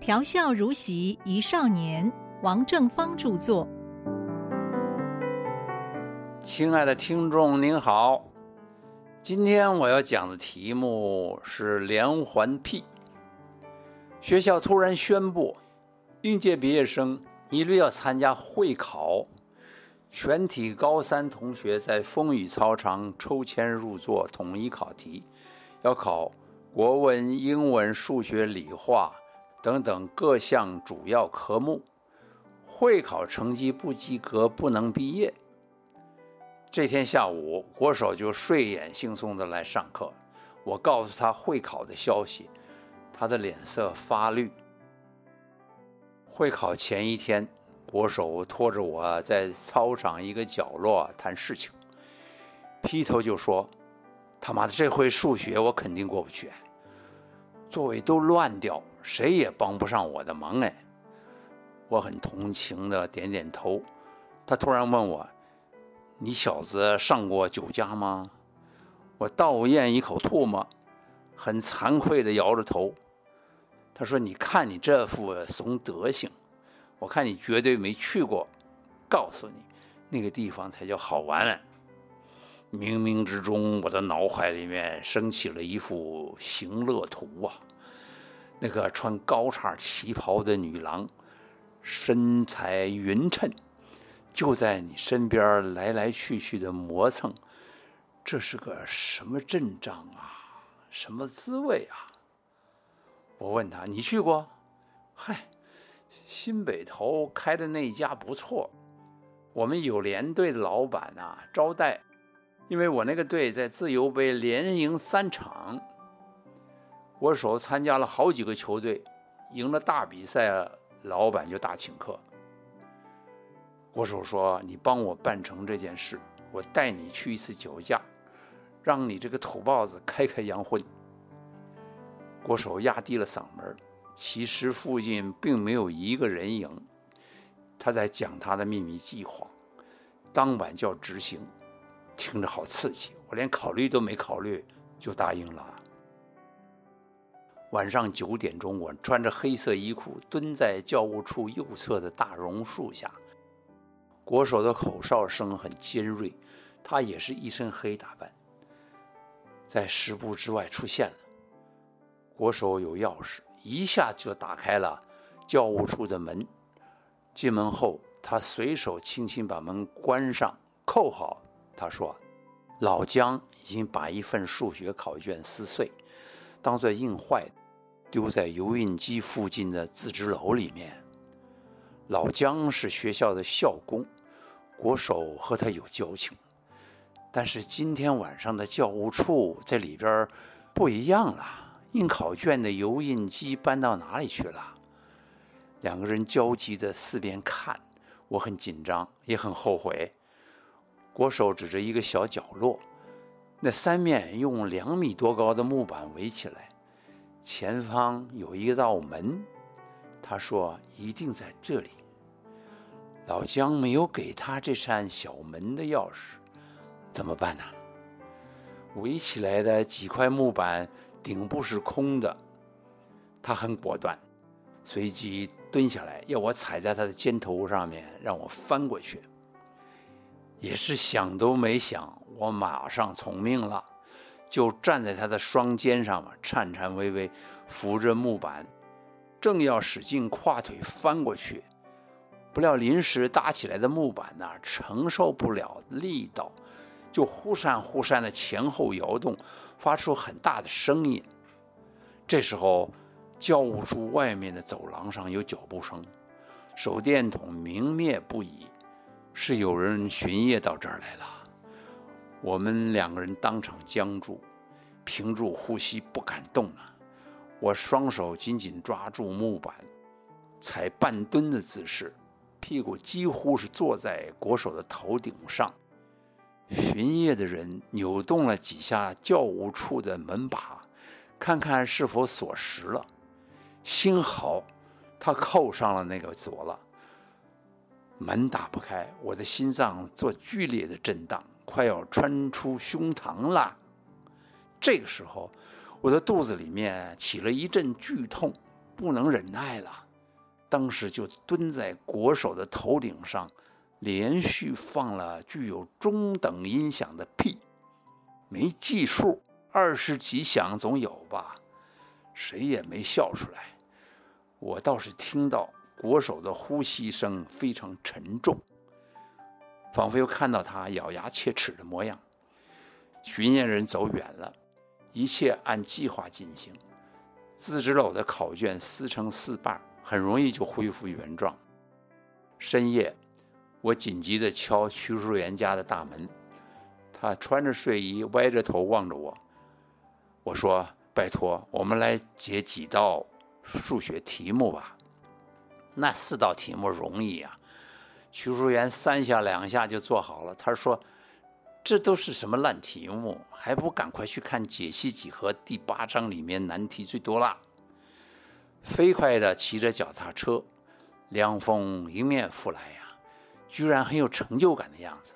调笑如席一少年，王正芳著作。亲爱的听众您好，今天我要讲的题目是连环屁。学校突然宣布，应届毕业生一律要参加会考，全体高三同学在风雨操场抽签入座，统一考题，要考国文、英文、数学、理化。等等各项主要科目，会考成绩不及格不能毕业。这天下午，国手就睡眼惺忪的来上课。我告诉他会考的消息，他的脸色发绿。会考前一天，国手拖着我在操场一个角落谈事情，劈头就说：“他妈的，这回数学我肯定过不去，座位都乱掉。”谁也帮不上我的忙哎！我很同情的点点头。他突然问我：“你小子上过酒家吗？”我倒咽一口唾沫，很惭愧的摇着头。他说：“你看你这副怂德行，我看你绝对没去过。告诉你，那个地方才叫好玩。”冥冥之中，我的脑海里面升起了一幅行乐图啊！那个穿高叉旗袍的女郎，身材匀称，就在你身边来来去去的磨蹭，这是个什么阵仗啊？什么滋味啊？我问他：“你去过？”嗨，新北头开的那家不错，我们有连队的老板啊招待，因为我那个队在自由杯连赢三场。国手参加了好几个球队，赢了大比赛，老板就大请客。国手说：“你帮我办成这件事，我带你去一次酒驾，让你这个土包子开开洋荤。”国手压低了嗓门，其实附近并没有一个人影，他在讲他的秘密计划，当晚就要执行，听着好刺激，我连考虑都没考虑就答应了。晚上九点钟，我穿着黑色衣裤，蹲在教务处右侧的大榕树下。国手的口哨声很尖锐，他也是一身黑打扮，在十步之外出现了。国手有钥匙，一下就打开了教务处的门。进门后，他随手轻轻把门关上，扣好。他说：“老姜已经把一份数学考卷撕碎，当做印坏。”丢在油印机附近的自制楼里面。老姜是学校的校工，国手和他有交情。但是今天晚上的教务处在里边不一样了，印考卷的油印机搬到哪里去了？两个人焦急的四边看，我很紧张，也很后悔。国手指着一个小角落，那三面用两米多高的木板围起来。前方有一道门，他说一定在这里。老姜没有给他这扇小门的钥匙，怎么办呢？围起来的几块木板顶部是空的，他很果断，随即蹲下来要我踩在他的肩头上面，让我翻过去。也是想都没想，我马上从命了。就站在他的双肩上嘛，颤颤巍巍扶着木板，正要使劲跨腿翻过去，不料临时搭起来的木板呢承受不了力道，就忽闪忽闪的前后摇动，发出很大的声音。这时候，教务处外面的走廊上有脚步声，手电筒明灭不已，是有人巡夜到这儿来了。我们两个人当场僵住，屏住呼吸，不敢动了。我双手紧紧抓住木板，踩半蹲的姿势，屁股几乎是坐在国手的头顶上。巡夜的人扭动了几下教务处的门把，看看是否锁实了。幸好他扣上了那个锁了。门打不开，我的心脏做剧烈的震荡。快要穿出胸膛了，这个时候，我的肚子里面起了一阵剧痛，不能忍耐了，当时就蹲在国手的头顶上，连续放了具有中等音响的屁，没计数，二十几响总有吧，谁也没笑出来。我倒是听到国手的呼吸声非常沉重，仿佛又看到他咬牙切齿的模样。巡验人走远了，一切按计划进行。自制篓的考卷撕成四瓣，很容易就恢复原状。深夜，我紧急地敲徐淑媛家的大门，她穿着睡衣，歪着头望着我。我说：“拜托，我们来解几道数学题目吧。”那四道题目容易呀，徐淑媛三下两下就做好了。她说。这都是什么烂题目？还不赶快去看解析几何第八章里面难题最多啦！飞快地骑着脚踏车，凉风迎面拂来呀，居然很有成就感的样子。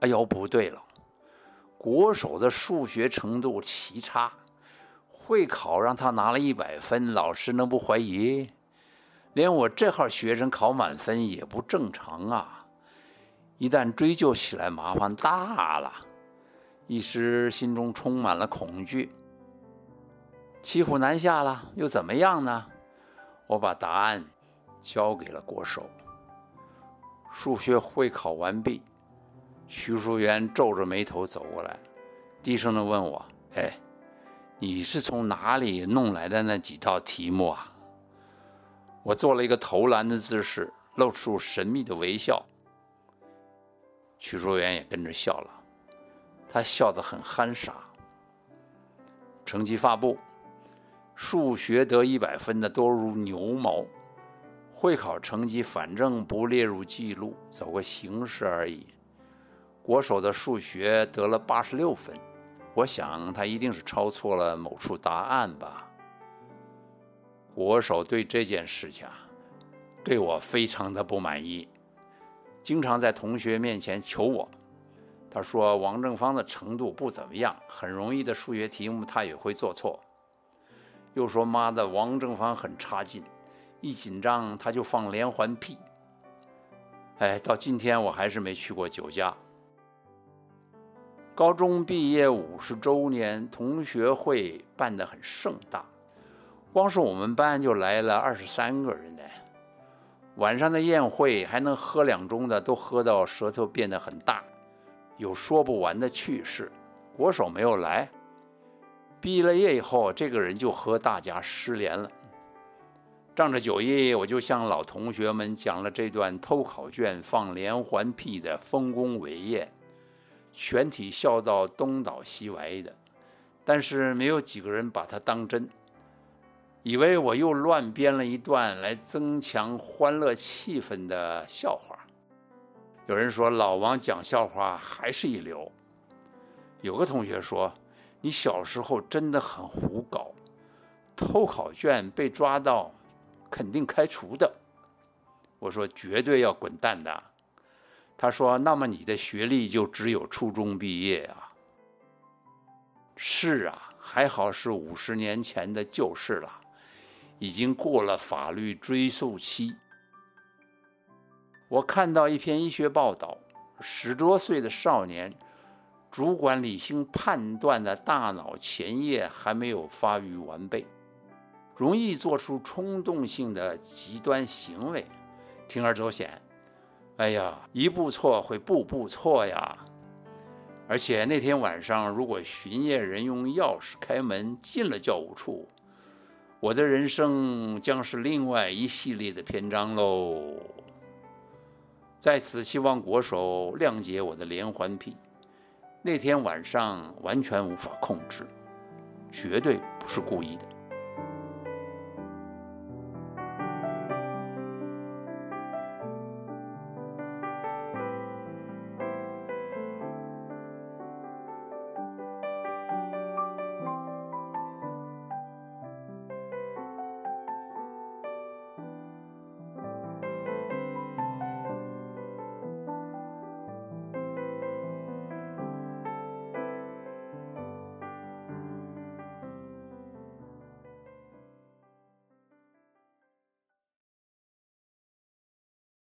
哎呦，不对了，国手的数学程度奇差，会考让他拿了一百分，老师能不怀疑？连我这号学生考满分也不正常啊！一旦追究起来，麻烦大了。一时心中充满了恐惧。骑虎难下了，又怎么样呢？我把答案交给了国手。数学会考完毕，徐淑媛皱着眉头走过来，低声的问我：“哎，你是从哪里弄来的那几道题目啊？”我做了一个投篮的姿势，露出神秘的微笑。徐淑媛也跟着笑了，她笑得很憨傻。成绩发布，数学得一百分的多如牛毛，会考成绩反正不列入记录，走个形式而已。国手的数学得了八十六分，我想他一定是抄错了某处答案吧。国手对这件事情啊，对我非常的不满意。经常在同学面前求我，他说王正芳的程度不怎么样，很容易的数学题目他也会做错。又说妈的，王正芳很差劲，一紧张他就放连环屁。哎，到今天我还是没去过酒家。高中毕业五十周年同学会办得很盛大，光是我们班就来了二十三个人呢。晚上的宴会还能喝两盅的，都喝到舌头变得很大，有说不完的趣事。国手没有来，毕了业以后，这个人就和大家失联了。仗着酒意，我就向老同学们讲了这段偷考卷放连环屁的丰功伟业，全体笑到东倒西歪的，但是没有几个人把他当真。以为我又乱编了一段来增强欢乐气氛的笑话。有人说老王讲笑话还是一流。有个同学说：“你小时候真的很胡搞，偷考卷被抓到，肯定开除的。”我说：“绝对要滚蛋的。”他说：“那么你的学历就只有初中毕业啊？”是啊，还好是五十年前的旧事了。已经过了法律追诉期。我看到一篇医学报道，十多岁的少年，主管理性判断的大脑前叶还没有发育完备，容易做出冲动性的极端行为，铤而走险。哎呀，一步错会步步错呀！而且那天晚上，如果巡夜人用钥匙开门进了教务处，我的人生将是另外一系列的篇章喽。在此，希望国手谅解我的连环屁。那天晚上完全无法控制，绝对不是故意的。